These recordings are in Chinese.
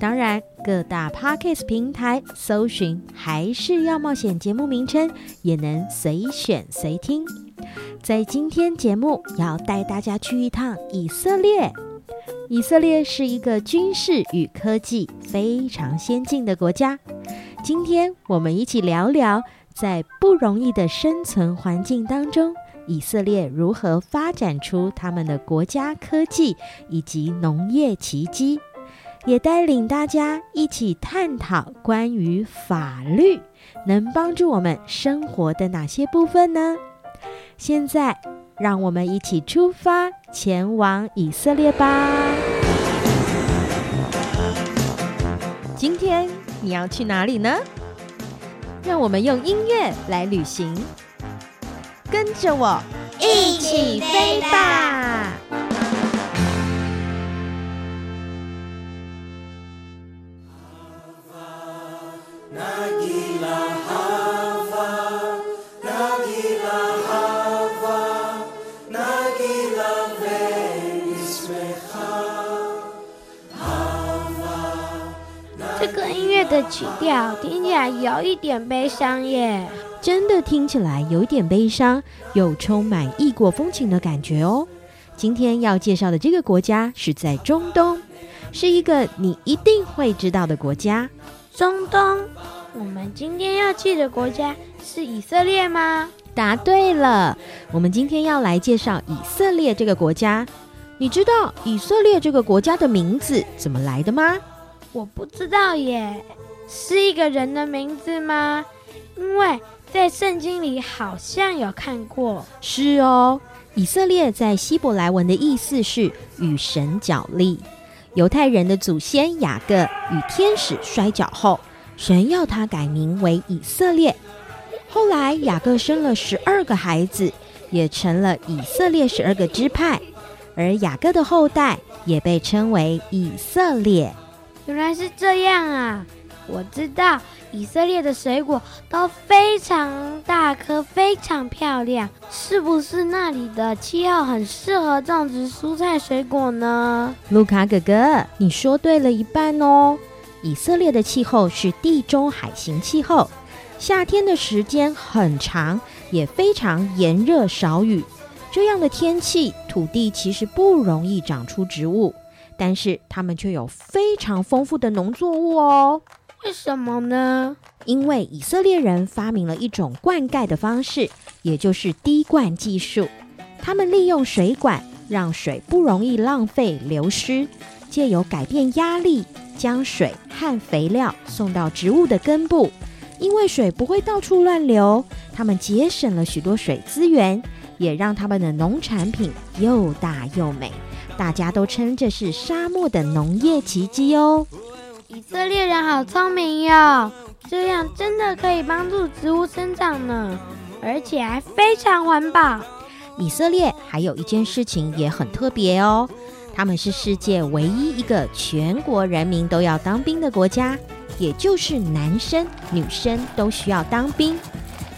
当然，各大 Podcast 平台搜寻还是要冒险节目名称，也能随选随听。在今天节目要带大家去一趟以色列。以色列是一个军事与科技非常先进的国家。今天我们一起聊聊，在不容易的生存环境当中，以色列如何发展出他们的国家科技以及农业奇迹。也带领大家一起探讨关于法律能帮助我们生活的哪些部分呢？现在，让我们一起出发，前往以色列吧。今天你要去哪里呢？让我们用音乐来旅行，跟着我一起飞吧。这个音乐的曲调听起来有一点悲伤耶，真的听起来有一点悲伤，又充满异国风情的感觉哦。今天要介绍的这个国家是在中东，是一个你一定会知道的国家。中东，我们今天要去的国家是以色列吗？答对了，我们今天要来介绍以色列这个国家。你知道以色列这个国家的名字怎么来的吗？我不知道耶。是一个人的名字吗？因为在圣经里好像有看过。是哦，以色列在希伯来文的意思是与神角力。犹太人的祖先雅各与天使摔跤后，神要他改名为以色列。后来雅各生了十二个孩子，也成了以色列十二个支派，而雅各的后代也被称为以色列。原来是这样啊！我知道以色列的水果都非常大颗，非常漂亮。是不是那里的气候很适合种植蔬菜水果呢？卢卡哥哥，你说对了一半哦。以色列的气候是地中海型气候，夏天的时间很长，也非常炎热少雨。这样的天气，土地其实不容易长出植物，但是它们却有非常丰富的农作物哦。为什么呢？因为以色列人发明了一种灌溉的方式，也就是滴灌技术。他们利用水管，让水不容易浪费流失，借由改变压力，将水和肥料送到植物的根部。因为水不会到处乱流，他们节省了许多水资源，也让他们的农产品又大又美。大家都称这是沙漠的农业奇迹哦。以色列人好聪明哟！这样真的可以帮助植物生长呢，而且还非常环保。以色列还有一件事情也很特别哦，他们是世界唯一一个全国人民都要当兵的国家，也就是男生女生都需要当兵。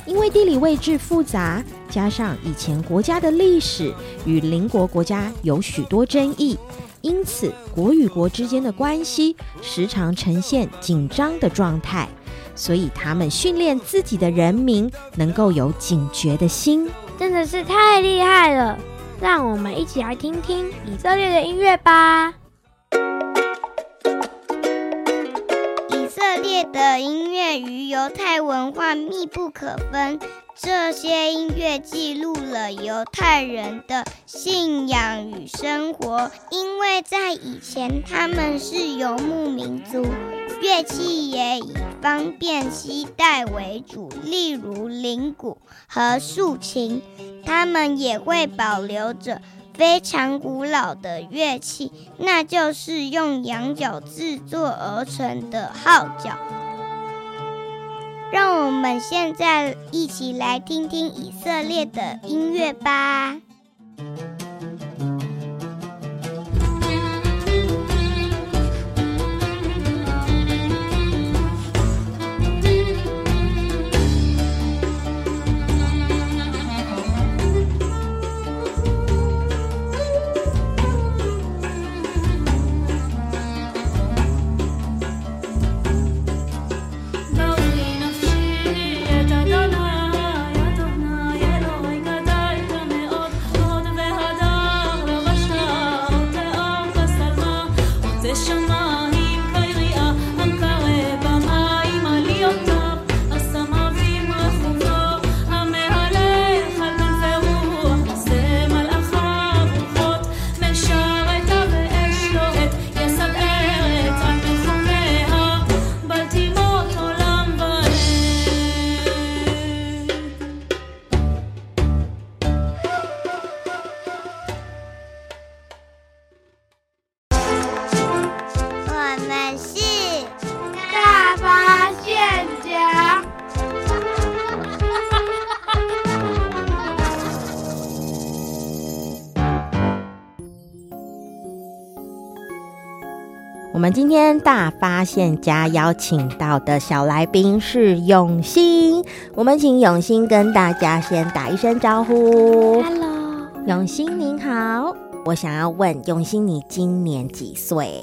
因为地理位置复杂，加上以前国家的历史与邻国国家有许多争议，因此国与国之间的关系时常呈现紧张的状态。所以他们训练自己的人民能够有警觉的心，真的是太厉害了。让我们一起来听听以色列的音乐吧。以色列的音乐与犹太文化密不可分，这些音乐记录了犹太人的信仰与生活。因为在以前他们是游牧民族，乐器也以方便携带为主，例如铃鼓和竖琴。他们也会保留着。非常古老的乐器，那就是用羊角制作而成的号角。让我们现在一起来听听以色列的音乐吧。们今天大发现家邀请到的小来宾是永兴，我们请永兴跟大家先打一声招呼。Hello，永兴您好，我想要问永兴，你今年几岁？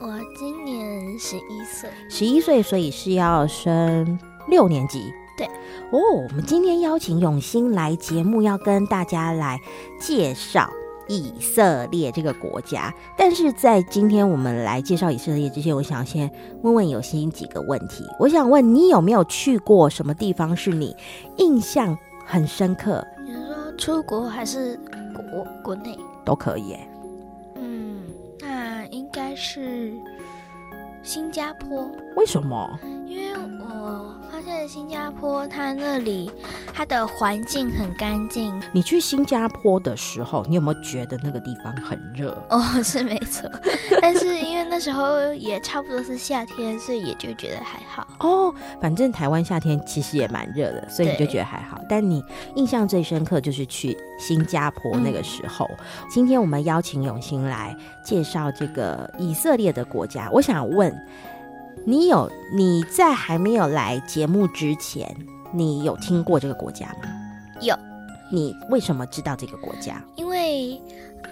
我今年十一岁，十一岁，所以是要升六年级。对，哦，我们今天邀请永兴来节目，要跟大家来介绍。以色列这个国家，但是在今天我们来介绍以色列之前，我想先问问有心几个问题。我想问你有没有去过什么地方是你印象很深刻？你说出国还是国国内都可以？嗯，那应该是新加坡。为什么？因为我。发现新加坡，它那里它的环境很干净。你去新加坡的时候，你有没有觉得那个地方很热？哦，是没错，但是因为那时候也差不多是夏天，所以也就觉得还好。哦，反正台湾夏天其实也蛮热的，所以你就觉得还好。但你印象最深刻就是去新加坡那个时候。嗯。今天我们邀请永兴来介绍这个以色列的国家，我想问。你有你在还没有来节目之前，你有听过这个国家吗？有。你为什么知道这个国家？因为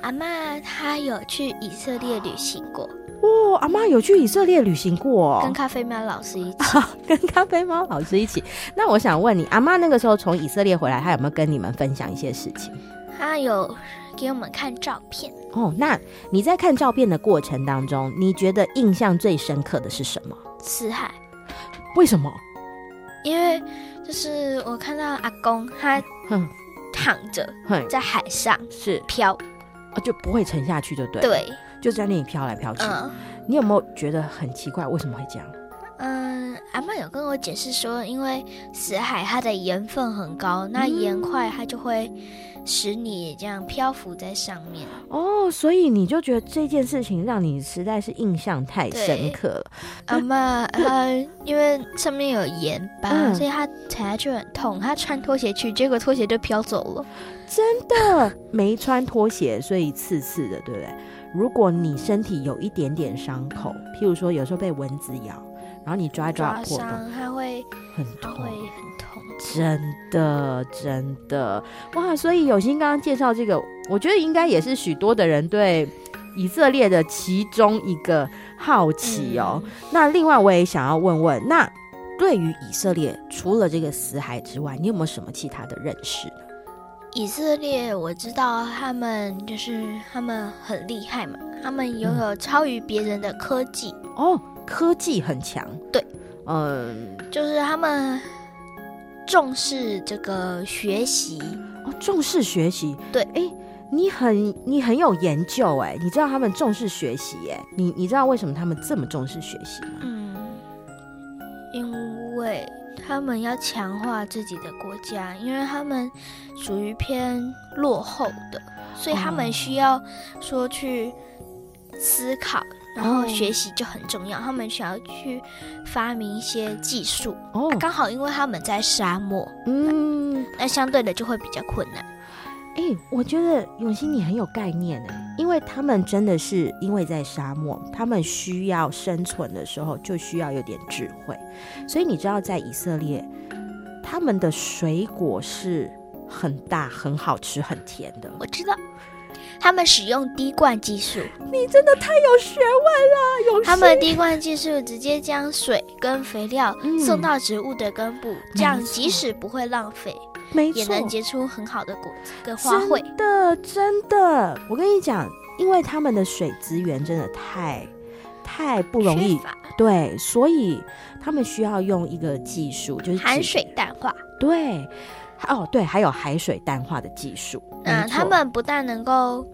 阿妈她有去以色列旅行过。哦，阿妈有去以色列旅行过，跟咖啡猫老师一起。跟咖啡猫老师一起。那我想问你，阿妈那个时候从以色列回来，她有没有跟你们分享一些事情？她有给我们看照片。哦，那你在看照片的过程当中，你觉得印象最深刻的是什么？死海，为什么？因为就是我看到阿公他躺着在海上是飘，啊就不会沉下去，对不对？对，就在那里飘来飘去。嗯，你有没有觉得很奇怪？为什么会这样？嗯，阿妈有跟我解释说，因为死海它的盐分很高，那盐块它就会使你这样漂浮在上面。哦，所以你就觉得这件事情让你实在是印象太深刻了。阿妈她因为上面有盐巴，嗯、所以他踩下去很痛，他穿拖鞋去，结果拖鞋就飘走了。真的没穿拖鞋，所以刺刺的，对不对？如果你身体有一点点伤口，譬如说有时候被蚊子咬。然后你抓一抓破洞，它会很痛，会很痛，真的真的哇！所以有心刚刚介绍这个，我觉得应该也是许多的人对以色列的其中一个好奇哦。嗯、那另外我也想要问问，那对于以色列除了这个死海之外，你有没有什么其他的认识？以色列我知道他们就是他们很厉害嘛，他们拥有超于别人的科技、嗯、哦。科技很强，对，嗯，就是他们重视这个学习哦，重视学习，对，哎，你很你很有研究哎，你知道他们重视学习哎，你你知道为什么他们这么重视学习吗？嗯，因为他们要强化自己的国家，因为他们属于偏落后的，所以他们需要说去思考。然后学习就很重要，他们想要去发明一些技术。哦，刚好因为他们在沙漠，嗯，那相对的就会比较困难。哎，我觉得永新你很有概念呢，因为他们真的是因为在沙漠，他们需要生存的时候就需要有点智慧。所以你知道，在以色列，他们的水果是很大、很好吃、很甜的。我知道。他们使用滴灌技术，你真的太有学问了。有他们滴灌技术直接将水跟肥料送到植物的根部，嗯、这样即使不会浪费，没错，也能结出很好的果子跟花卉。真的，真的，我跟你讲，因为他们的水资源真的太太不容易，对，所以他们需要用一个技术，就是含水淡化。对。哦，对，还有海水淡化的技术。嗯，他们不但能够，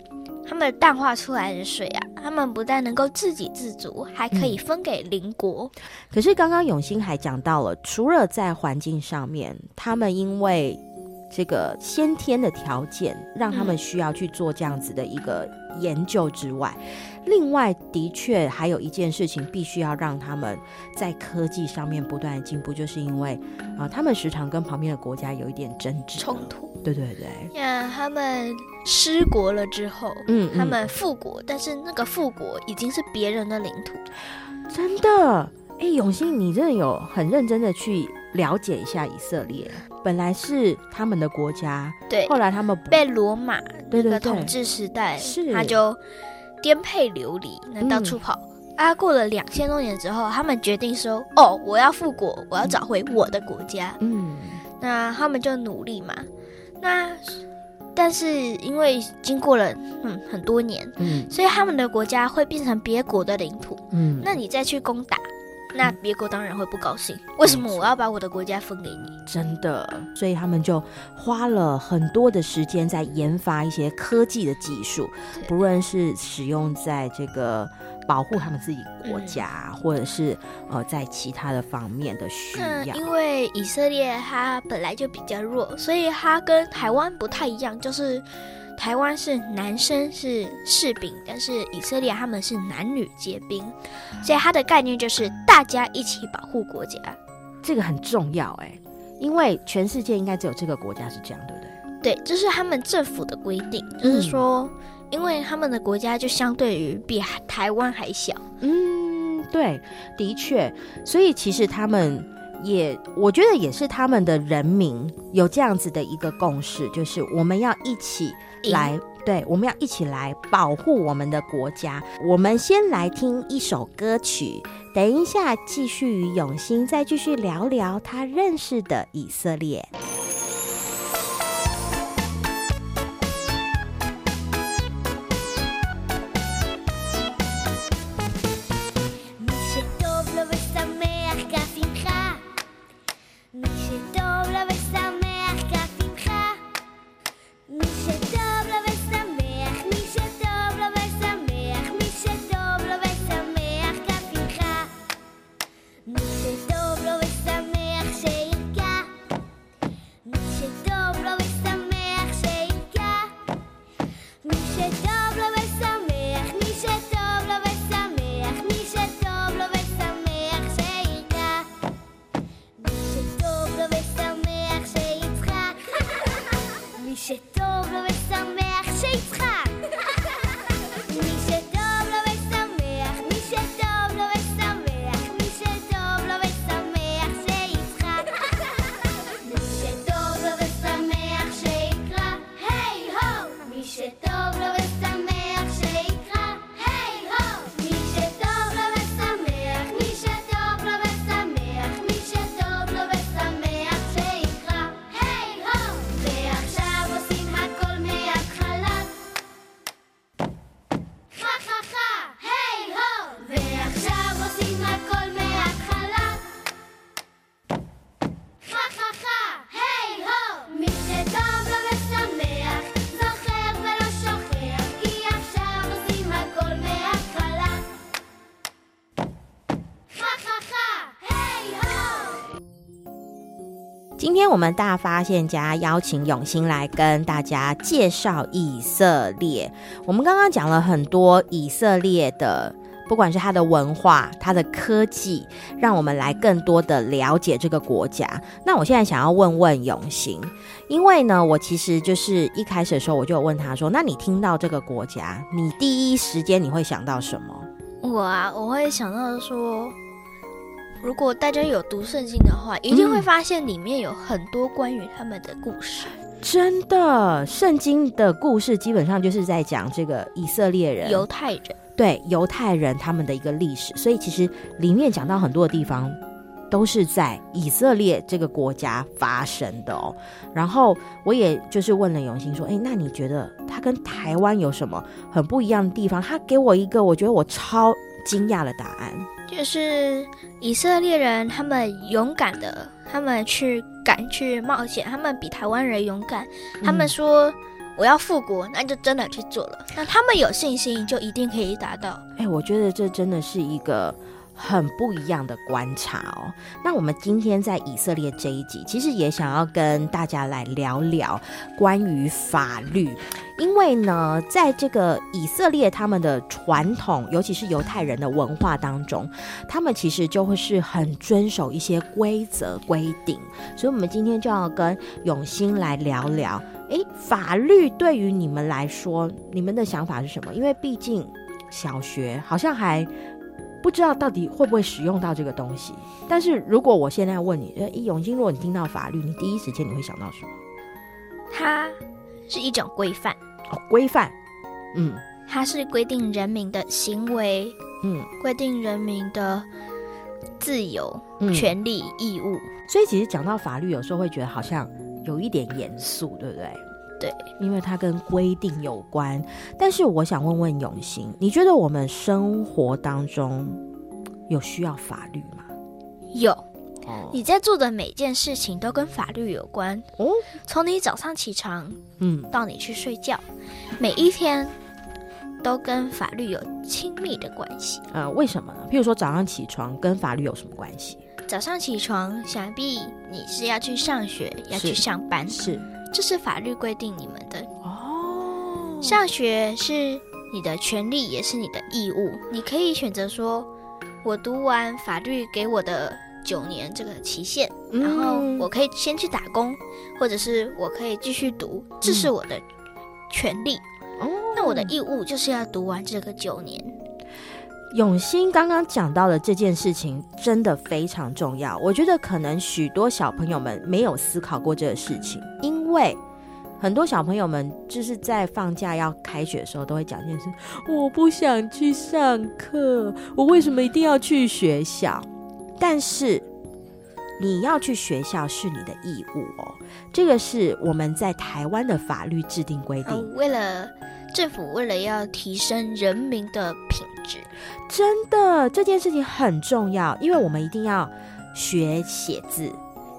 他们淡化出来的水啊，他们不但能够自给自足，还可以分给邻国。嗯。可是刚刚永兴还讲到了，除了在环境上面，他们因为这个先天的条件，让他们需要去做这样子的一个研究之外。嗯另外，的确还有一件事情必须要让他们在科技上面不断的进步，就是因为啊、呃，他们时常跟旁边的国家有一点争执冲突。对对对。那他们失国了之后，嗯，他们复国，嗯、但是那个复国已经是别人的领土。真的？哎，永兴，你真的有很认真的去了解一下以色列？本来是他们的国家，对，后来他们被罗马那个统治时代，是他就。颠沛流离，能到处跑。嗯、啊，过了两千多年之后，他们决定说：“哦，我要复国，我要找回我的国家。”嗯，那他们就努力嘛。那但是因为经过了嗯很多年，嗯，所以他们的国家会变成别国的领土。嗯，那你再去攻打。那别国当然会不高兴，为什么我要把我的国家分给你？真的，所以他们就花了很多的时间在研发一些科技的技术，不论是使用在这个保护他们自己国家，嗯、或者是呃在其他的方面的需要。因为以色列它本来就比较弱，所以它跟台湾不太一样，就是。台湾是男生是士兵，但是以色列他们是男女皆兵，所以它的概念就是大家一起保护国家，这个很重要哎，因为全世界应该只有这个国家是这样，对不对？对，这是他们政府的规定，就是说，因为他们的国家就相对于比台湾还小，嗯，对，的确，所以其实他们也，我觉得也是他们的人民有这样子的一个共识，就是我们要一起。来，对，我们要一起来保护我们的国家。我们先来听一首歌曲，等一下继续与永兴再继续聊聊他认识的以色列。们大发现家邀请永兴来跟大家介绍以色列。我们刚刚讲了很多以色列的。不管是他的文化、他的科技，让我们来更多的了解这个国家。那我现在想要问问永兴，因为呢，我其实就是一开始的时候我就有问他说：“那你听到这个国家，你第一时间你会想到什么？”我啊，我会想到说，如果大家有读圣经的话，一定会发现里面有很多关于他们的故事。嗯，真的，圣经的故事基本上就是在讲这个以色列人、犹太人。对犹太人他们的一个历史，所以其实里面讲到很多的地方都是在以色列这个国家发生的哦。然后我也就是问了永兴说：“哎，那你觉得他跟台湾有什么很不一样的地方？”他给我一个我觉得我超惊讶的答案，就是以色列人他们勇敢的，他们去敢去冒险，他们比台湾人勇敢。他们说。嗯我要复国，那就真的去做了。那他们有信心，就一定可以达到。哎、欸，我觉得这真的是一个很不一样的观察哦。那我们今天在以色列这一集，其实也想要跟大家来聊聊关于法律，因为呢，在这个以色列他们的传统，尤其是犹太人的文化当中，他们其实就会是很遵守一些规则规定。所以，我们今天就要跟永兴来聊聊。诶，法律对于你们来说，你们的想法是什么？因为毕竟小学好像还不知道到底会不会使用到这个东西。但是如果我现在问你，诶，永兴，如果你听到法律，你第一时间你会想到什么？它是一种规范哦，规范，嗯，它是规定人民的行为，嗯，规定人民的自由、嗯、权利、义务。所以其实讲到法律，有时候会觉得好像。有一点严肃，对不对？对，因为它跟规定有关。但是我想问问永兴，你觉得我们生活当中有需要法律吗？有。哦，你在做的每件事情都跟法律有关哦。从你早上起床，嗯，到你去睡觉，每一天都跟法律有亲密的关系。呃，为什么呢？譬如说早上起床跟法律有什么关系？早上起床，想必你是要去上学，要去上班，是，这是法律规定你们的哦。上学是你的权利，也是你的义务。你可以选择说，我读完法律给我的九年这个期限，嗯，然后我可以先去打工，或者是我可以继续读，这是我的权利。哦，那我的义务就是要读完这个九年。永兴刚刚讲到的这件事情真的非常重要，我觉得可能许多小朋友们没有思考过这个事情，因为很多小朋友们就是在放假要开学的时候都会讲一件事：我不想去上课，我为什么一定要去学校？但是你要去学校是你的义务哦，这个是我们在台湾的法律制定规定，为了政府为了要提升人民的品质。真的，这件事情很重要，因为我们一定要学写字，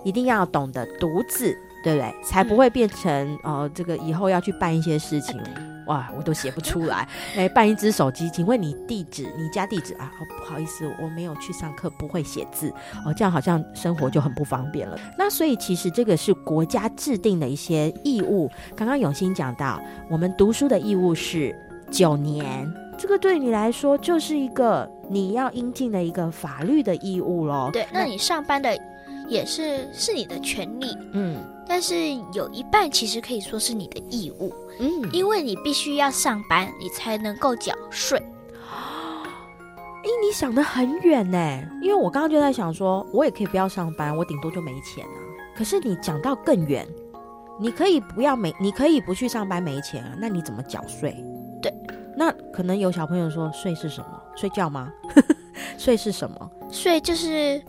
一定要懂得读字，对不对？才不会变成、哦、呃，这个以后要去办一些事情，哇，我都写不出来。来，办一只手机，请问你地址，你家地址啊？哦，不好意思，我没有去上课，不会写字哦，这样好像生活就很不方便了。那所以其实这个是国家制定的一些义务。刚刚永兴讲到，我们读书的义务是九年。这个对你来说就是一个你要应尽的一个法律的义务喽。对，那你上班的也是是你的权利，嗯，但是有一半其实可以说是你的义务，嗯，因为你必须要上班，你才能够缴税。哎，你想的很远呢，因为我刚刚就在想说，我也可以不要上班，我顶多就没钱啊。可是你讲到更远，你可以不要没，你可以不去上班没钱啊，那你怎么缴税？对。那可能有小朋友说，税是什么？睡觉吗？税是什么？税就是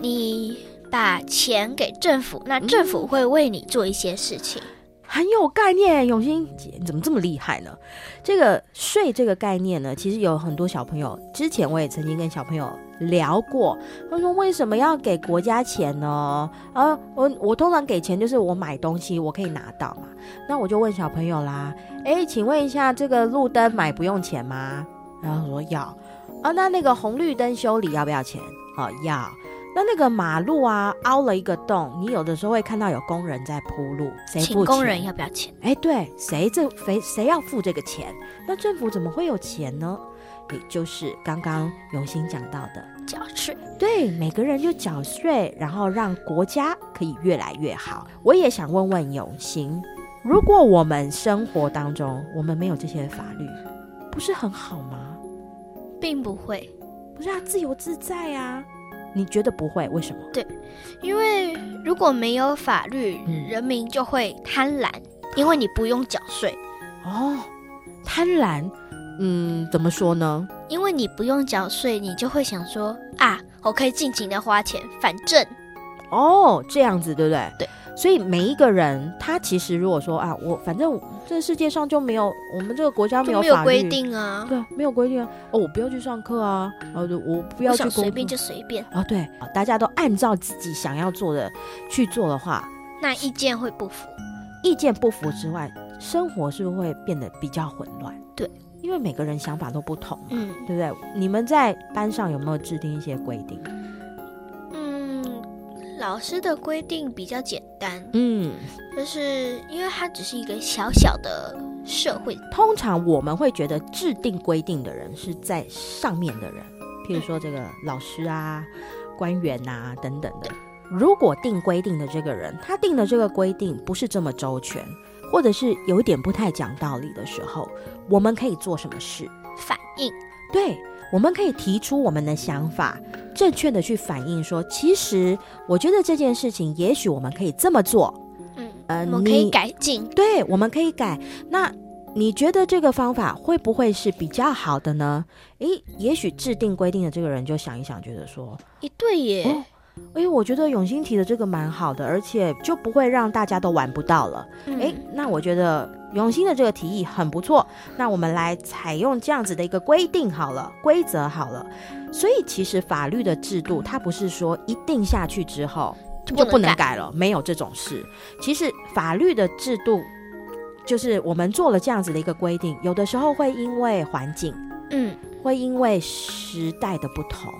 你把钱给政府，那政府会为你做一些事情。嗯，很有概念。永兴姐，你怎么这么厉害呢？这个税这个概念呢，其实有很多小朋友，之前我也曾经跟小朋友聊过，他说为什么要给国家钱呢？啊，我我通常给钱就是我买东西我可以拿到嘛。那我就问小朋友啦，哎，请问一下，这个路灯买不用钱吗？然后说要。啊，那那个红绿灯修理要不要钱？哦，要。那那个马路啊，凹了一个洞，你有的时候会看到有工人在铺路，谁？请工人要不要钱？哎，对，谁这谁谁要付这个钱？那政府怎么会有钱呢？也就是刚刚永兴讲到的缴税。对，每个人就缴税，然后让国家可以越来越好。我也想问问永兴，如果我们生活当中我们没有这些法律，不是很好吗？并不会，不是啊，自由自在啊。你觉得不会？为什么？对，因为如果没有法律，嗯、人民就会贪婪，因为你不用缴税。哦，贪婪，嗯，怎么说呢？因为你不用缴税，你就会想说啊，我可以尽情的花钱，反正。哦，这样子对不对？对。所以每一个人，他其实如果说啊，我反正这世界上就没有我们这个国家没有法律规定啊，对，没有规定啊。哦，我不要去上课啊，哦，我不要去随便就随便哦，对，大家都按照自己想要做的去做的话，那意见会不符。意见不符之外，生活是不是会变得比较混乱？对，因为每个人想法都不同，嗯，对不对？你们在班上有没有制定一些规定？老师的规定比较简单，嗯，就是因为它只是一个小小的社会。通常我们会觉得制定规定的人是在上面的人，譬如说这个老师啊、官员啊等等的。如果定规定的这个人，他定的这个规定不是这么周全，或者是有一点不太讲道理的时候，我们可以做什么事？反应。对。我们可以提出我们的想法，正确的去反映说，其实我觉得这件事情，也许我们可以这么做。嗯，呃，我们可以改进。对，我们可以改。那你觉得这个方法会不会是比较好的呢？诶，也许制定规定的这个人就想一想，觉得说，诶，对耶。哦哎，我觉得永兴提的这个蛮好的，而且就不会让大家都玩不到了。哎、嗯，那我觉得永兴的这个提议很不错。那我们来采用这样子的一个规定好了，规则好了。所以其实法律的制度，它不是说一定下去之后就不能改了，没有这种事。其实法律的制度，就是我们做了这样子的一个规定，有的时候会因为环境，嗯，会因为时代的不同。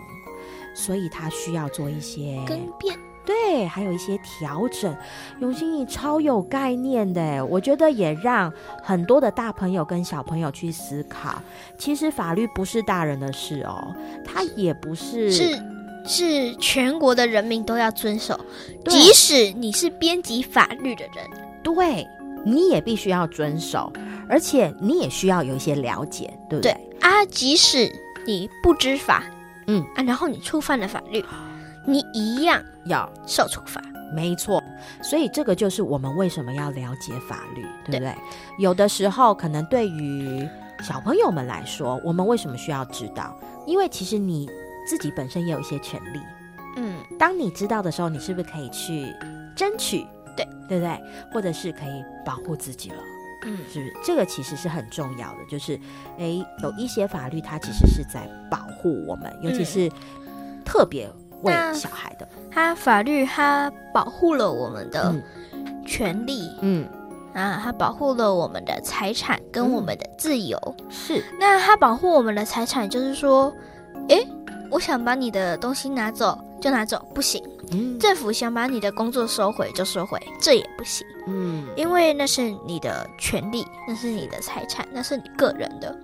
所以他需要做一些更变，对，还有一些调整。永兴，你超有概念的，我觉得也让很多的大朋友跟小朋友去思考。其实法律不是大人的事哦，它也不是是是全国的人民都要遵守，即使你是编辑法律的人，对，你也必须要遵守，而且你也需要有一些了解，对不对？对啊，即使你不知法。嗯啊，然后你触犯了法律，你一样要受处罚。没错，所以这个就是我们为什么要了解法律，对不对？对。有的时候可能对于小朋友们来说，我们为什么需要知道？因为其实你自己本身也有一些权利。嗯，当你知道的时候，你是不是可以去争取？对，对不对？或者是可以保护自己了？嗯，是不是？这个其实是很重要的，就是，诶，有一些法律它其实是在保护我们，尤其是特别为小孩的。它法律它保护了我们的权利，嗯，啊，它保护了我们的财产跟我们的自由。嗯，是。那它保护我们的财产，就是说，诶，我想把你的东西拿走就拿走，不行。嗯，政府想把你的工作收回就收回，这也不行。嗯，因为那是你的权利，那是你的财产，那是你个人的。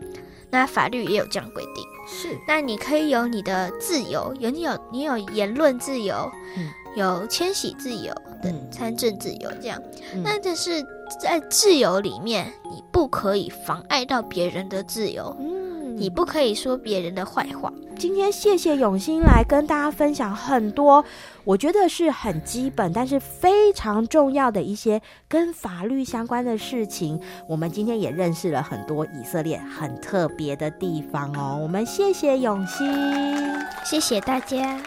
那法律也有这样规定。是，那你可以有你的自由，有你有你有言论自由，嗯，有迁徙自由等参政自由这样。嗯，那但是在自由里面，你不可以妨碍到别人的自由。嗯。你不可以说别人的坏话。今天谢谢永新来跟大家分享很多，我觉得是很基本，但是非常重要的一些跟法律相关的事情。我们今天也认识了很多以色列很特别的地方哦。我们谢谢永新，谢谢大家。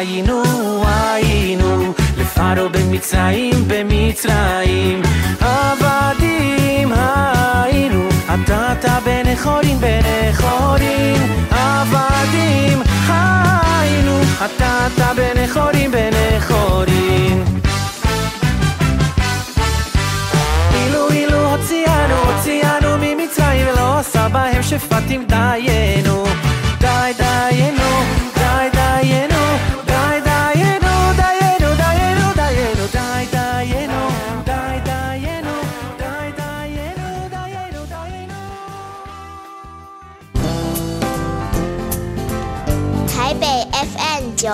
היינו, היינו לפרו במצרים, במצרים. עבדים היינו עתת בן חורין, בן חורין עבדים היינו עתת בן חורין, בן חורין אילו אילו הוציאנו, הוציאנו ממצרים ולא עשה בהם שפטים דיינו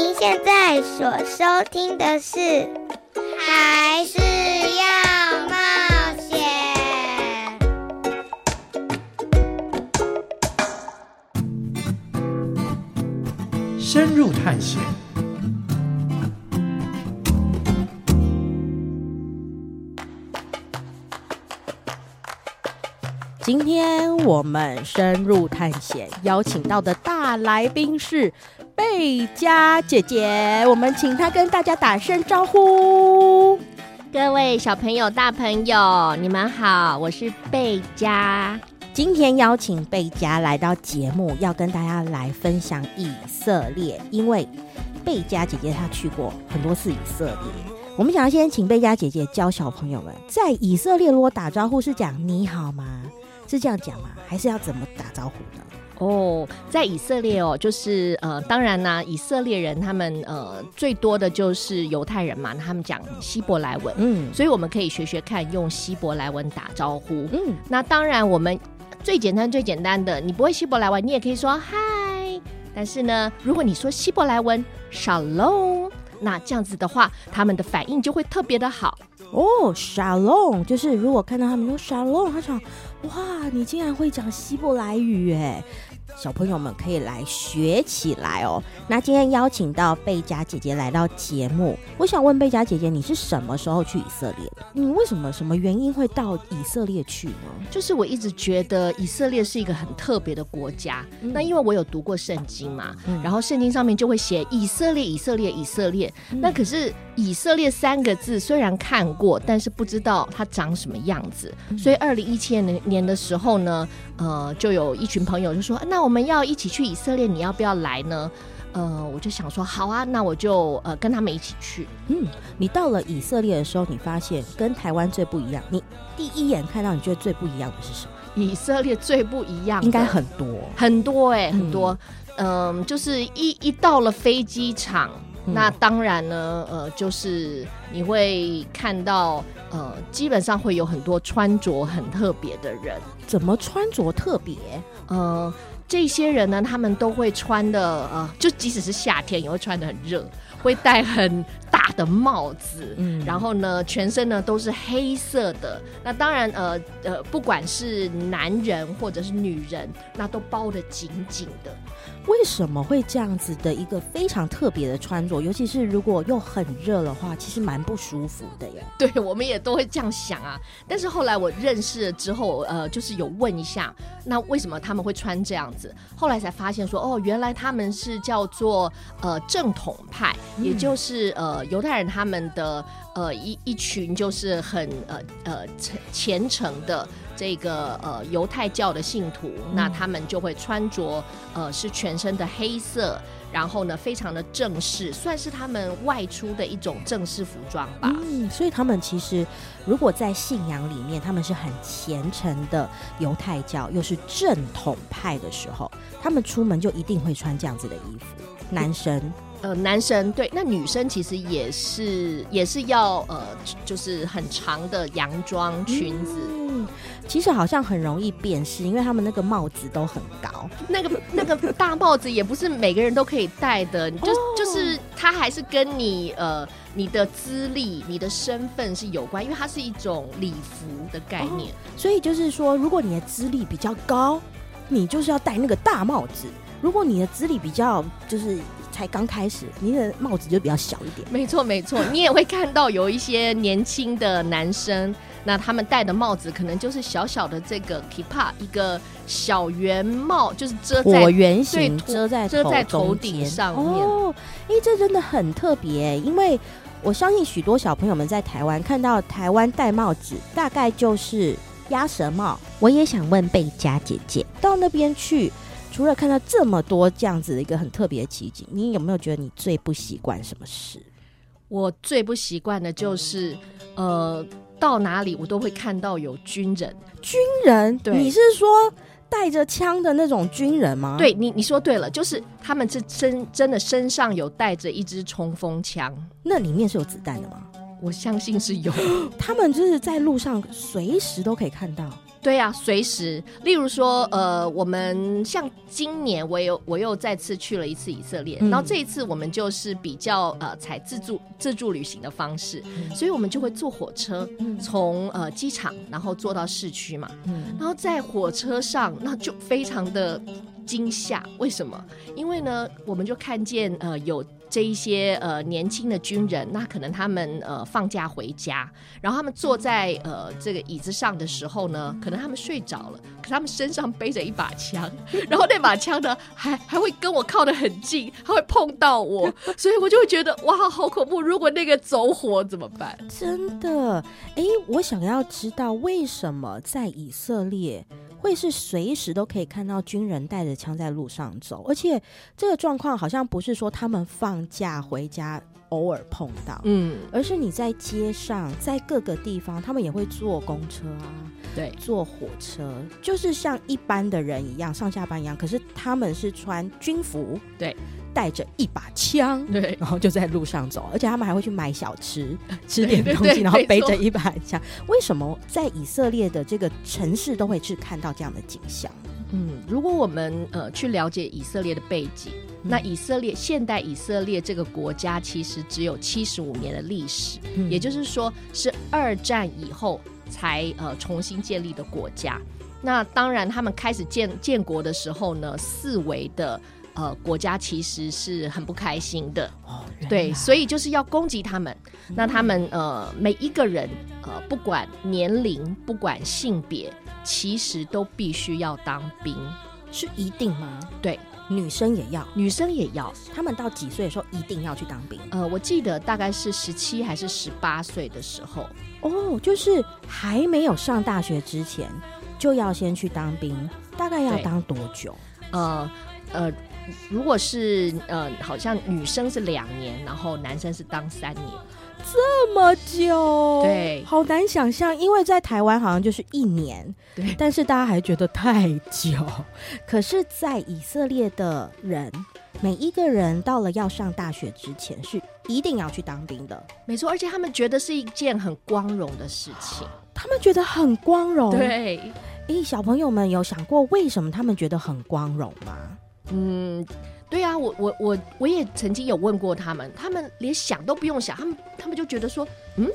您现在所收听的是《还是要冒险》。深入探险，今天我们深入探险，邀请到的大来宾是贝佳姐姐，我们请她跟大家打声招呼。各位小朋友、大朋友，你们好，我是贝佳。今天邀请贝佳来到节目，要跟大家来分享以色列，因为贝佳姐姐她去过很多次以色列。我们想要先请贝佳姐姐教小朋友们，在以色列如果打招呼是讲你好吗？是这样讲吗？还是要怎么打招呼呢？哦，在以色列哦，就是呃，当然呢，以色列人他们呃最多的就是犹太人嘛，他们讲希伯来文，嗯，所以我们可以学学看，用希伯来文打招呼，嗯，那当然我们最简单最简单的，你不会希伯来文，你也可以说嗨，但是呢，如果你说希伯来文 Shalom，那这样子的话，他们的反应就会特别的好。哦，Shalom，就是如果看到他们说 Shalom，他想，哇，你竟然会讲希伯来语哎！小朋友们可以来学起来哦。那今天邀请到贝佳姐姐来到节目，我想问贝佳姐姐，你是什么时候去以色列的？你为什么什么原因会到以色列去呢？就是我一直觉得以色列是一个很特别的国家。嗯、那因为我有读过圣经嘛，嗯、然后圣经上面就会写以色列，以色列，以色列。嗯、那可是以色列三个字虽然看过，但是不知道它长什么样子。嗯、所以二零一七年年的时候呢，呃，就有一群朋友就说，那我们要一起去以色列，你要不要来呢？呃，我就想说好啊，那我就呃跟他们一起去。嗯，你到了以色列的时候，你发现跟台湾最不一样。你第一眼看到，你觉得最不一样的是什么？以色列最不一样，应该很多很多哎、欸，很多。嗯、呃，就是一一到了飞机场，嗯、那当然呢，呃，就是你会看到，呃，基本上会有很多穿着很特别的人。怎么穿着特别？呃。这些人呢，他们都会穿的，呃，就即使是夏天也会穿的很热，会戴很大的帽子，嗯，然后呢，全身呢都是黑色的。那当然，呃呃，不管是男人或者是女人，那都包的紧紧的。为什么会这样子的一个非常特别的穿着？尤其是如果又很热的话，其实蛮不舒服的耶。对，我们也都会这样想啊。但是后来我认识了之后，呃，就是有问一下，那为什么他们会穿这样子？后来才发现说，哦，原来他们是叫做呃正统派，嗯、也就是呃犹太人他们的呃一一群就是很呃呃虔诚的。这个呃犹太教的信徒，嗯、那他们就会穿着呃是全身的黑色，然后呢，非常的正式，算是他们外出的一种正式服装吧。嗯，所以他们其实如果在信仰里面，他们是很虔诚的犹太教，又是正统派的时候，他们出门就一定会穿这样子的衣服。男生，呃，男生对，那女生其实也是也是要呃，就是很长的洋装裙子。嗯其实好像很容易辨识，因为他们那个帽子都很高，那个那个大帽子也不是每个人都可以戴的，就 就是它还是跟你呃你的资历、你的身份是有关，因为它是一种礼服的概念，所以就是说，如果你的资历比较高，你就是要戴那个大帽子；如果你的资历比较就是才刚开始，你的帽子就比较小一点。没错，没错，你也会看到有一些年轻的男生。那他们戴的帽子可能就是小小的这个 kippah 一个小圆帽，就是遮在椭圆形，遮在遮在头顶上面。哦，哎，这真的很特别，因为我相信许多小朋友们在台湾看到台湾戴帽子，大概就是鸭舌帽。我也想问贝佳姐姐，到那边去，除了看到这么多这样子的一个很特别的奇景，你有没有觉得你最不习惯什么事？我最不习惯的就是，呃。到哪里我都会看到有军人，军人，对，你是说带着枪的那种军人吗？对，你你说对了，就是他们是真真的身上有带着一支冲锋枪，那里面是有子弹的吗？我相信是有，他们就是在路上随时都可以看到。对呀、啊，随时。例如说，呃，我们像今年我又我又再次去了一次以色列，嗯、然后这一次我们就是比较呃采自助自助旅行的方式，嗯、所以我们就会坐火车、嗯、从呃机场然后坐到市区嘛，嗯、然后在火车上那就非常的惊吓。为什么？因为呢，我们就看见呃有。这一些呃年轻的军人，那可能他们呃放假回家，然后他们坐在呃这个椅子上的时候呢，可能他们睡着了，可他们身上背着一把枪，然后那把枪呢还还会跟我靠得很近，还会碰到我，所以我就会觉得哇，好恐怖！如果那个走火怎么办？真的，哎，我想要知道为什么在以色列。会是随时都可以看到军人带着枪在路上走，而且这个状况好像不是说他们放假回家偶尔碰到，嗯，而是你在街上，在各个地方，他们也会坐公车啊，对，坐火车，就是像一般的人一样上下班一样，可是他们是穿军服，对。带着一把枪，对，然后就在路上走，而且他们还会去买小吃，吃点东西，然后背着一把枪。为什么在以色列的这个城市都会去看到这样的景象？嗯，如果我们呃去了解以色列的背景，嗯、那以色列现代以色列这个国家其实只有七十五年的历史，嗯、也就是说是二战以后才呃重新建立的国家。那当然，他们开始建建国的时候呢，四维的。呃，国家其实是很不开心的，哦、对，所以就是要攻击他们。嗯、那他们呃，每一个人呃，不管年龄，不管性别，其实都必须要当兵，是一定吗？对，女生也要，女生也要。他们到几岁的时候一定要去当兵？呃，我记得大概是十七还是十八岁的时候。哦，就是还没有上大学之前就要先去当兵，大概要当多久？呃呃。呃如果是呃，好像女生是两年，然后男生是当三年，这么久，对，好难想象。因为在台湾好像就是一年，对，但是大家还觉得太久。可是，在以色列的人，每一个人到了要上大学之前，是一定要去当兵的，没错。而且他们觉得是一件很光荣的事情，他们觉得很光荣。对，诶，小朋友们有想过为什么他们觉得很光荣吗？嗯，对啊，我我我我也曾经有问过他们，他们连想都不用想，他们他们就觉得说，嗯，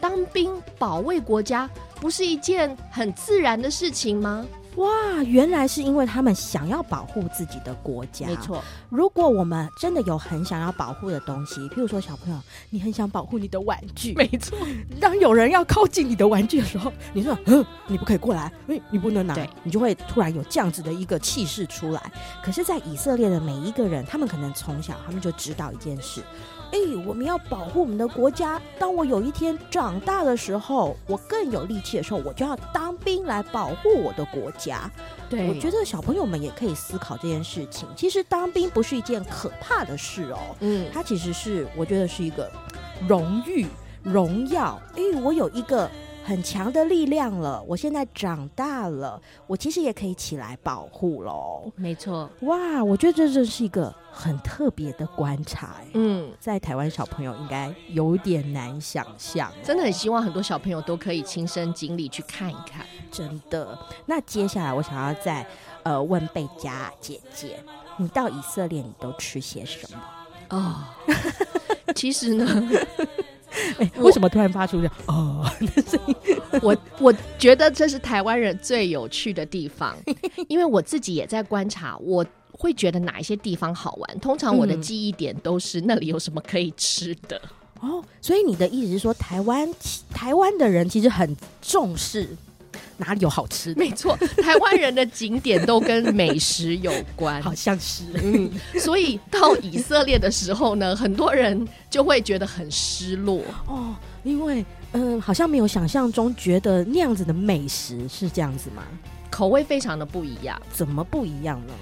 当兵保卫国家不是一件很自然的事情吗？哇，原来是因为他们想要保护自己的国家。没错，如果我们真的有很想要保护的东西，譬如说小朋友，你很想保护你的玩具。没错，当有人要靠近你的玩具的时候，你说，嗯，你不可以过来，哎，你不能拿，对，你就会突然有这样子的一个气势出来。可是，在以色列的每一个人，他们可能从小他们就知道一件事。哎，我们要保护我们的国家。当我有一天长大的时候，我更有力气的时候，我就要当兵来保护我的国家。对，我觉得小朋友们也可以思考这件事情。其实当兵不是一件可怕的事哦，嗯，它其实是我觉得是一个荣誉、荣耀。哎，我有一个。很强的力量了，我现在长大了，我其实也可以起来保护喽。没错，哇，我觉得这真是一个很特别的观察。嗯，在台湾小朋友应该有点难想象，真的很希望很多小朋友都可以亲身经历去看一看。真的，那接下来我想要再呃问贝佳姐姐，你到以色列你都吃些什么？哦，其实呢。哎，为什么突然发出这样哦 的声音？我我觉得这是台湾人最有趣的地方，因为我自己也在观察，我会觉得哪一些地方好玩。通常我的记忆点都是那里有什么可以吃的。嗯、哦，所以你的意思是说，台湾台湾的人其实很重视。哪里有好吃的？没错，台湾人的景点都跟美食有关，好像是。嗯，所以到以色列的时候呢，很多人就会觉得很失落哦，因为嗯、呃，好像没有想象中觉得那样子的美食是这样子吗？口味非常的不一样，怎么不一样呢？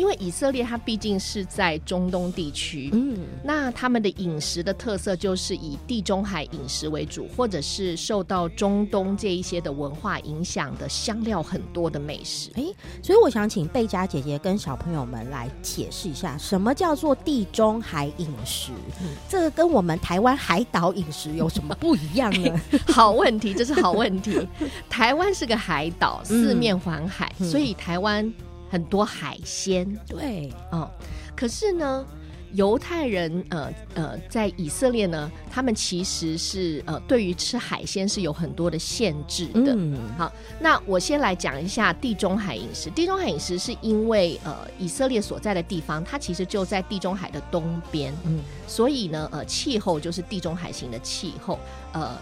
因为以色列它毕竟是在中东地区，嗯，那他们的饮食的特色就是以地中海饮食为主，或者是受到中东这一些的文化影响的香料很多的美食。哎，所以我想请贝佳姐姐跟小朋友们来解释一下，什么叫做地中海饮食？嗯，这个跟我们台湾海岛饮食有什么不一样呢？好问题，这是好问题。台湾是个海岛，四面环海，嗯，所以台湾。很多海鲜，对，嗯，可是呢，犹太人，呃呃，在以色列呢，他们其实是呃，对于吃海鲜是有很多的限制的。嗯，好，那我先来讲一下地中海饮食。地中海饮食是因为呃，以色列所在的地方，它其实就在地中海的东边，嗯，所以呢，呃，气候就是地中海型的气候，呃，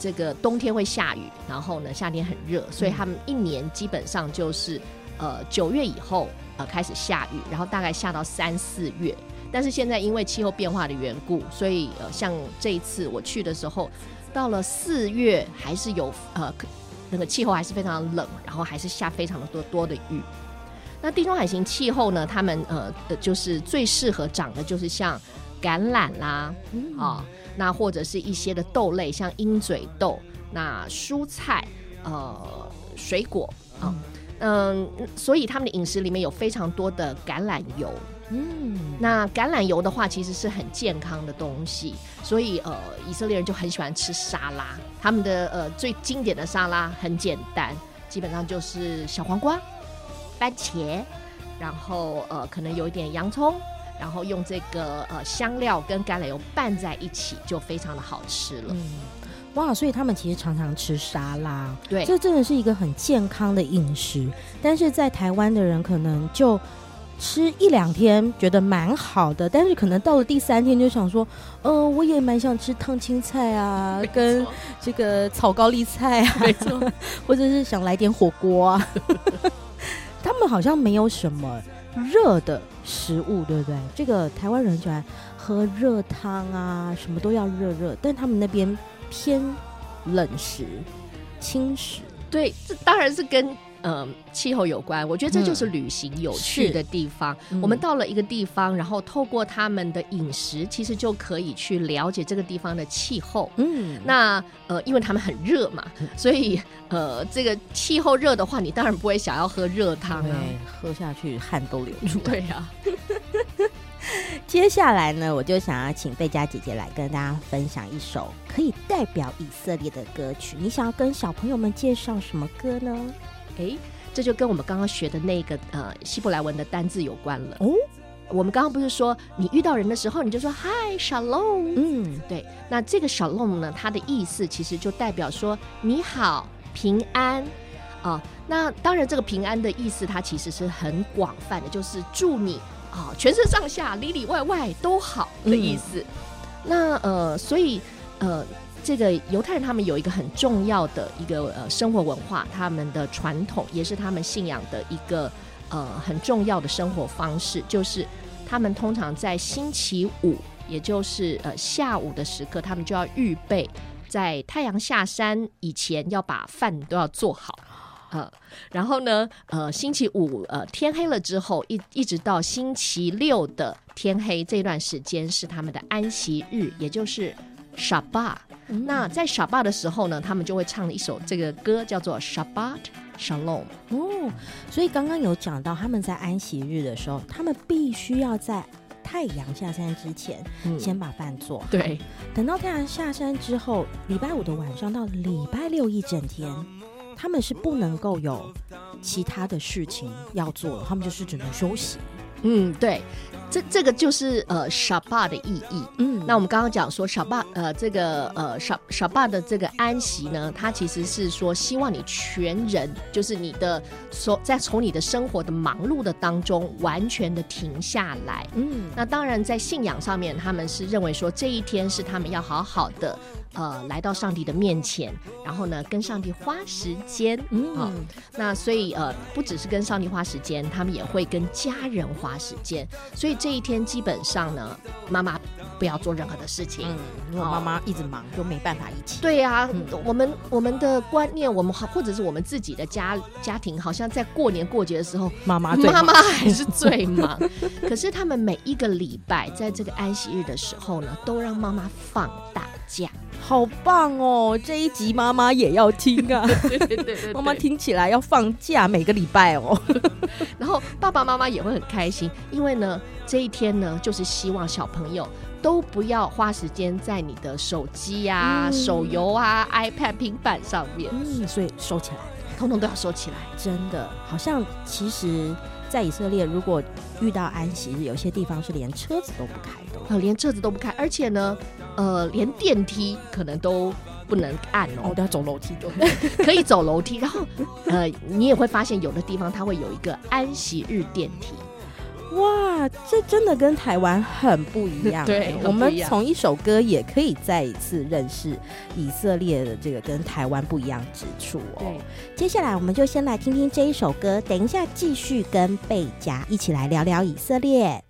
这个冬天会下雨，然后呢，夏天很热，所以他们一年基本上就是。呃，九月以后呃开始下雨，然后大概下到三四月。但是现在因为气候变化的缘故，所以呃像这一次我去的时候，到了四月还是有呃那个气候还是非常冷，然后还是下非常的多多的雨。那地中海型气候呢，他们呃就是最适合长的就是像橄榄啦，嗯、啊，那或者是一些的豆类，像鹰嘴豆，那蔬菜呃水果啊。嗯嗯，所以他们的饮食里面有非常多的橄榄油。嗯，那橄榄油的话，其实是很健康的东西，所以呃，以色列人就很喜欢吃沙拉。他们的呃最经典的沙拉很简单，基本上就是小黄瓜、番茄，然后呃可能有一点洋葱，然后用这个呃香料跟橄榄油拌在一起，就非常的好吃了。嗯哇，所以他们其实常常吃沙拉，对，这真的是一个很健康的饮食。但是在台湾的人可能就吃一两天觉得蛮好的，但是可能到了第三天就想说，呃，我也蛮想吃烫青菜啊，跟这个炒高丽菜啊，没错，或者是想来点火锅啊。他们好像没有什么热的食物，对不对？这个台湾人喜欢喝热汤啊，什么都要热热，但他们那边。偏冷食、轻食，对，这当然是跟呃气候有关。我觉得这就是旅行有趣的地方。嗯、我们到了一个地方，然后透过他们的饮食，其实就可以去了解这个地方的气候。嗯，那呃，因为他们很热嘛，所以呃，这个气候热的话，你当然不会想要喝热汤啊，喝下去汗都流出来。对呀、啊。接下来呢，我就想要请贝佳姐姐来跟大家分享一首可以代表以色列的歌曲。你想要跟小朋友们介绍什么歌呢？诶，这就跟我们刚刚学的那个呃希伯来文的单字有关了。哦，我们刚刚不是说你遇到人的时候，你就说嗨，Shalom。嗯，对。那这个 Shalom 呢，它的意思其实就代表说你好，平安啊、呃。那当然，这个平安的意思它其实是很广泛的，就是祝你。啊、全身上下里里外外都好的意思。那呃，所以呃，这个犹太人他们有一个很重要的一个呃生活文化，他们的传统也是他们信仰的一个呃很重要的生活方式，就是他们通常在星期五也就是呃下午的时刻，他们就要预备在太阳下山以前要把饭都要做好。呃，然后呢，呃，星期五呃天黑了之后，一一直到星期六的天黑这段时间是他们的安息日，也就是 Shabbat。嗯、那在 Shabbat 的时候呢，他们就会唱一首这个歌，叫做 Shabbat Shalom。哦，所以刚刚有讲到他们在安息日的时候，他们必须要在太阳下山之前，嗯、先把饭做好。对，等到太阳下山之后，礼拜五的晚上到礼拜六一整天。他们是不能够有其他的事情要做的，他们就是只能休息。嗯，对，这这个就是呃 Shabbat 的意义。嗯，那我们刚刚讲说 Shabbat 呃这个呃 Shab Shabbat 的这个安息呢，它其实是说希望你全人就是你的所在从你的生活的忙碌的当中完全的停下来。嗯，那当然在信仰上面，他们是认为说这一天是他们要好好的。呃，来到上帝的面前，然后呢，跟上帝花时间，嗯，哦、那所以呃，不只是跟上帝花时间，他们也会跟家人花时间。所以这一天基本上呢，妈妈不要做任何的事情，嗯，如果妈妈一直忙，就没办法一起。对呀、啊，嗯、我们我们的观念，我们或者是我们自己的家家庭，好像在过年过节的时候，妈妈 妈妈还是最忙。可是他们每一个礼拜，在这个安息日的时候呢，都让妈妈放大假。好棒哦！这一集妈妈也要听啊！对对对对，妈妈听起来要放假每个礼拜哦。然后爸爸妈妈也会很开心，因为呢，这一天呢，就是希望小朋友都不要花时间在你的手机啊、嗯、手游啊、iPad、平板上面。嗯，所以收起来，通通都要收起来。真的，好像其实，在以色列，如果遇到安息日，有些地方是连车子都不开的，呃，连车子都不开，而且呢。呃，连电梯可能都不能按哦，哦，都要走楼梯，可以走楼梯。然后，呃，你也会发现有的地方它会有一个安息日电梯。哇，这真的跟台湾很不一样。对，我们从一首歌也可以再一次认识以色列的这个跟台湾不一样之处哦。对，接下来我们就先来听听这一首歌，等一下继续跟贝佳一起来聊聊以色列。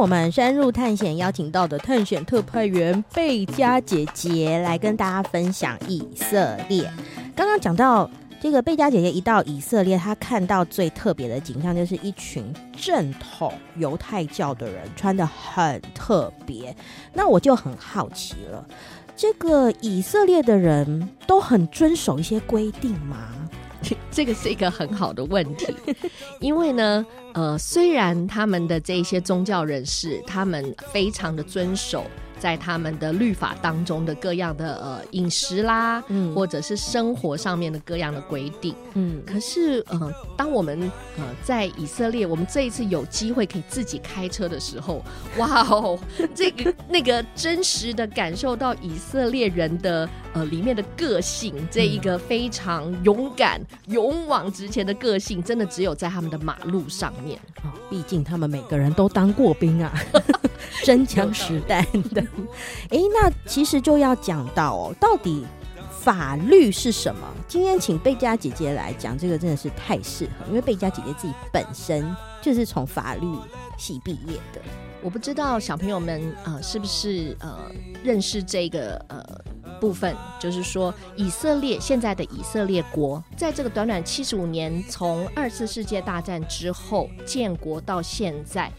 我们深入探险，邀请到的探险特派员贝佳姐姐来跟大家分享以色列。刚刚讲到这个贝佳姐姐一到以色列，她看到最特别的景象就是一群正统犹太教的人穿的很特别。那我就很好奇了，这个以色列的人都很遵守一些规定吗？这个是一个很好的问题，因为呢，呃，虽然他们的这些宗教人士，他们非常的遵守。在他们的律法当中的各样的呃饮食啦，嗯，或者是生活上面的各样的规定，嗯，可是呃，当我们呃在以色列，我们这一次有机会可以自己开车的时候，哇哦，这个那个真实的感受到以色列人的呃里面的个性，这一个非常勇敢、勇往直前的个性，真的只有在他们的马路上面。哦，毕竟他们每个人都当过兵啊，真枪实弹的。哎，那其实就要讲到哦，到底法律是什么？今天请贝佳姐姐来讲，这个真的是太适合，因为贝佳姐姐自己本身就是从法律系毕业的。我不知道小朋友们呃是不是呃认识这个呃部分，就是说以色列现在的以色列国，在这个短短七十五年，从二次世界大战之后建国到现在。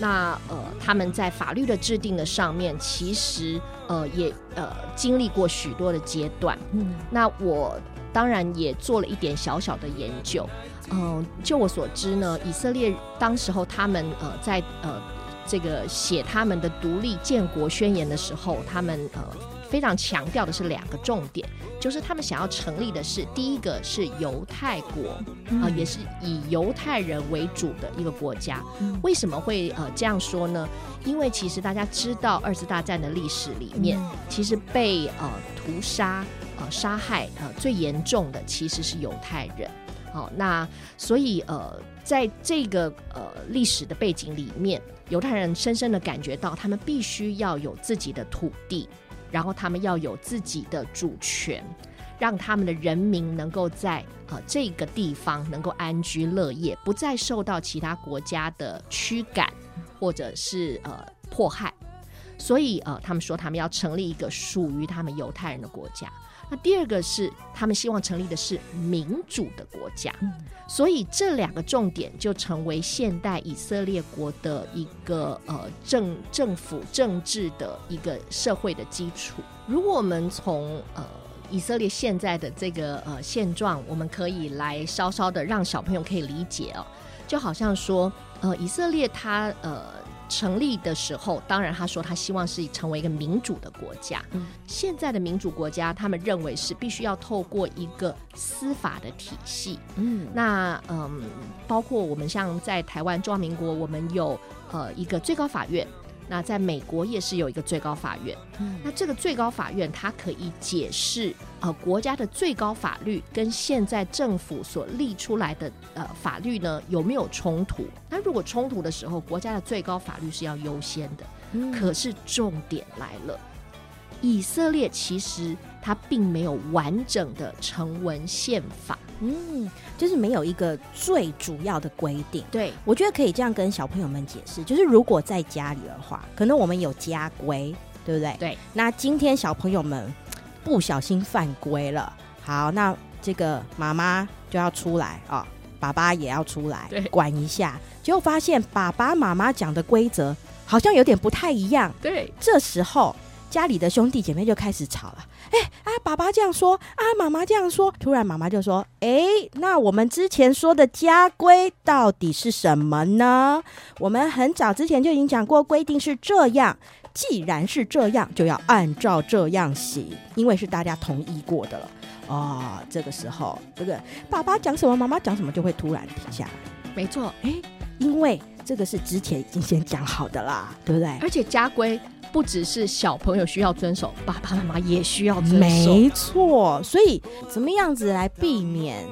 那呃，他们在法律的制定的上面，其实呃也呃经历过许多的阶段。嗯，那我当然也做了一点小小的研究。嗯、呃，就我所知呢，以色列当时候他们呃在呃这个写他们的独立建国宣言的时候，他们呃。非常强调的是两个重点，就是他们想要成立的是第一个是犹太国啊、嗯呃，也是以犹太人为主的一个国家。嗯、为什么会呃这样说呢？因为其实大家知道二次大战的历史里面，嗯、其实被呃屠杀呃杀害呃最严重的其实是犹太人。好、呃，那所以呃在这个呃历史的背景里面，犹太人深深的感觉到他们必须要有自己的土地。然后他们要有自己的主权，让他们的人民能够在呃这个地方能够安居乐业，不再受到其他国家的驱赶或者是呃迫害。所以呃，他们说他们要成立一个属于他们犹太人的国家。那第二个是，他们希望成立的是民主的国家，嗯、所以这两个重点就成为现代以色列国的一个呃政政府政治的一个社会的基础。如果我们从呃以色列现在的这个呃现状，我们可以来稍稍的让小朋友可以理解哦，就好像说呃以色列它呃。成立的时候，当然他说他希望是成为一个民主的国家。嗯，现在的民主国家，他们认为是必须要透过一个司法的体系。嗯，那嗯，包括我们像在台湾中华民国，我们有呃一个最高法院。那在美国也是有一个最高法院，嗯、那这个最高法院它可以解释呃国家的最高法律跟现在政府所立出来的呃法律呢有没有冲突？那如果冲突的时候，国家的最高法律是要优先的。嗯、可是重点来了，以色列其实它并没有完整的成文宪法。嗯，就是没有一个最主要的规定。对，我觉得可以这样跟小朋友们解释，就是如果在家里的话，可能我们有家规，对不对？对。那今天小朋友们不小心犯规了，好，那这个妈妈就要出来啊、哦，爸爸也要出来对管一下，结果发现爸爸妈妈讲的规则好像有点不太一样。对，这时候家里的兄弟姐妹就开始吵了。哎啊，爸爸这样说啊，妈妈这样说，突然妈妈就说：“哎，那我们之前说的家规到底是什么呢？我们很早之前就已经讲过，规定是这样。既然是这样，就要按照这样行，因为是大家同意过的了。哦，这个时候，这个爸爸讲什么，妈妈讲什么，就会突然停下来。没错，哎，因为这个是之前已经先讲好的啦，对不对？而且家规。”不只是小朋友需要遵守，爸爸妈妈也需要遵守。没错，所以怎么样子来避免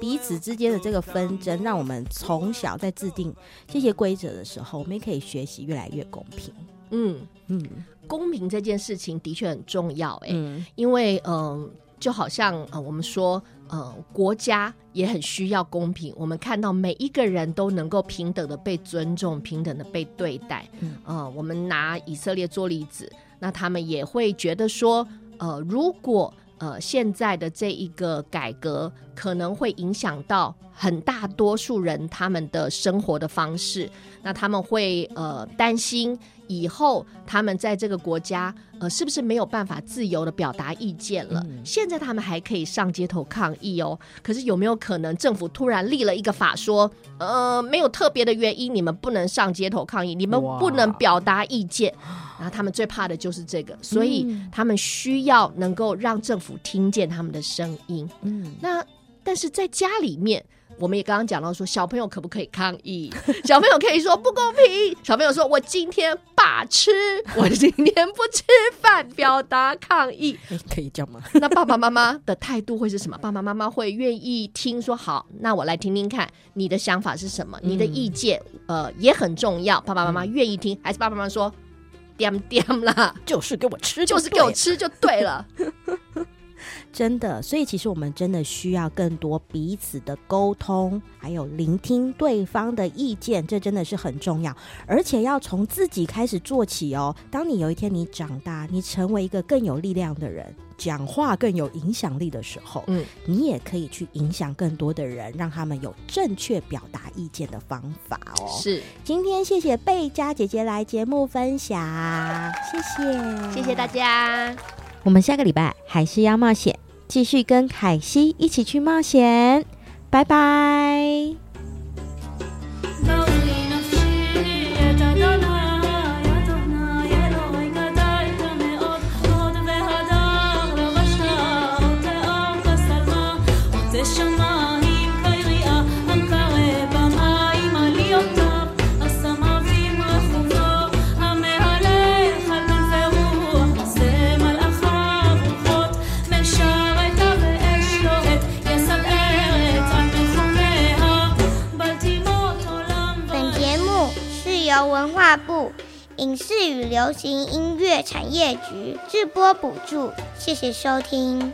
彼此之间的这个纷争？让我们从小在制定这些规则的时候，我们也可以学习越来越公平。嗯嗯，公平这件事情的确很重要，欸，哎，嗯，因为嗯。呃就好像呃，我们说呃，国家也很需要公平。我们看到每一个人都能够平等的被尊重，平等的被对待。嗯，呃，我们拿以色列做例子，那他们也会觉得说，呃，如果呃现在的这一个改革可能会影响到很大多数人他们的生活的方式，那他们会呃担心。以后他们在这个国家，呃，是不是没有办法自由的表达意见了？嗯、现在他们还可以上街头抗议哦。可是有没有可能政府突然立了一个法，说，呃，没有特别的原因，你们不能上街头抗议，你们不能表达意见？然后他们最怕的就是这个，所以 他们需要能够让政府听见他们的声音。嗯，那但是在家里面。我们也刚刚讲到说，小朋友可不可以抗议？小朋友可以说不公平。小朋友说：“我今天罢吃，我今天不吃饭，表达抗议。”可以这样吗？那爸爸妈妈的态度会是什么？爸爸妈妈会愿意听说好？那我来听听看你的想法是什么？你的意见，嗯、呃，也很重要。爸爸妈妈愿意听，还是爸爸妈妈说点点啦，就是给我吃就，就是给我吃就对了。真的，所以其实我们真的需要更多彼此的沟通，还有聆听对方的意见，这真的是很重要，而且要从自己开始做起哦。当你有一天你长大，你成为一个更有力量的人，讲话更有影响力的时候，嗯，你也可以去影响更多的人，让他们有正确表达意见的方法哦。是，今天谢谢贝佳姐姐来节目分享，谢谢，谢谢大家。我们下个礼拜还是要冒险，继续跟凯西一起去冒险，拜拜。文化部影视与流行音乐产业局直播补助，谢谢收听。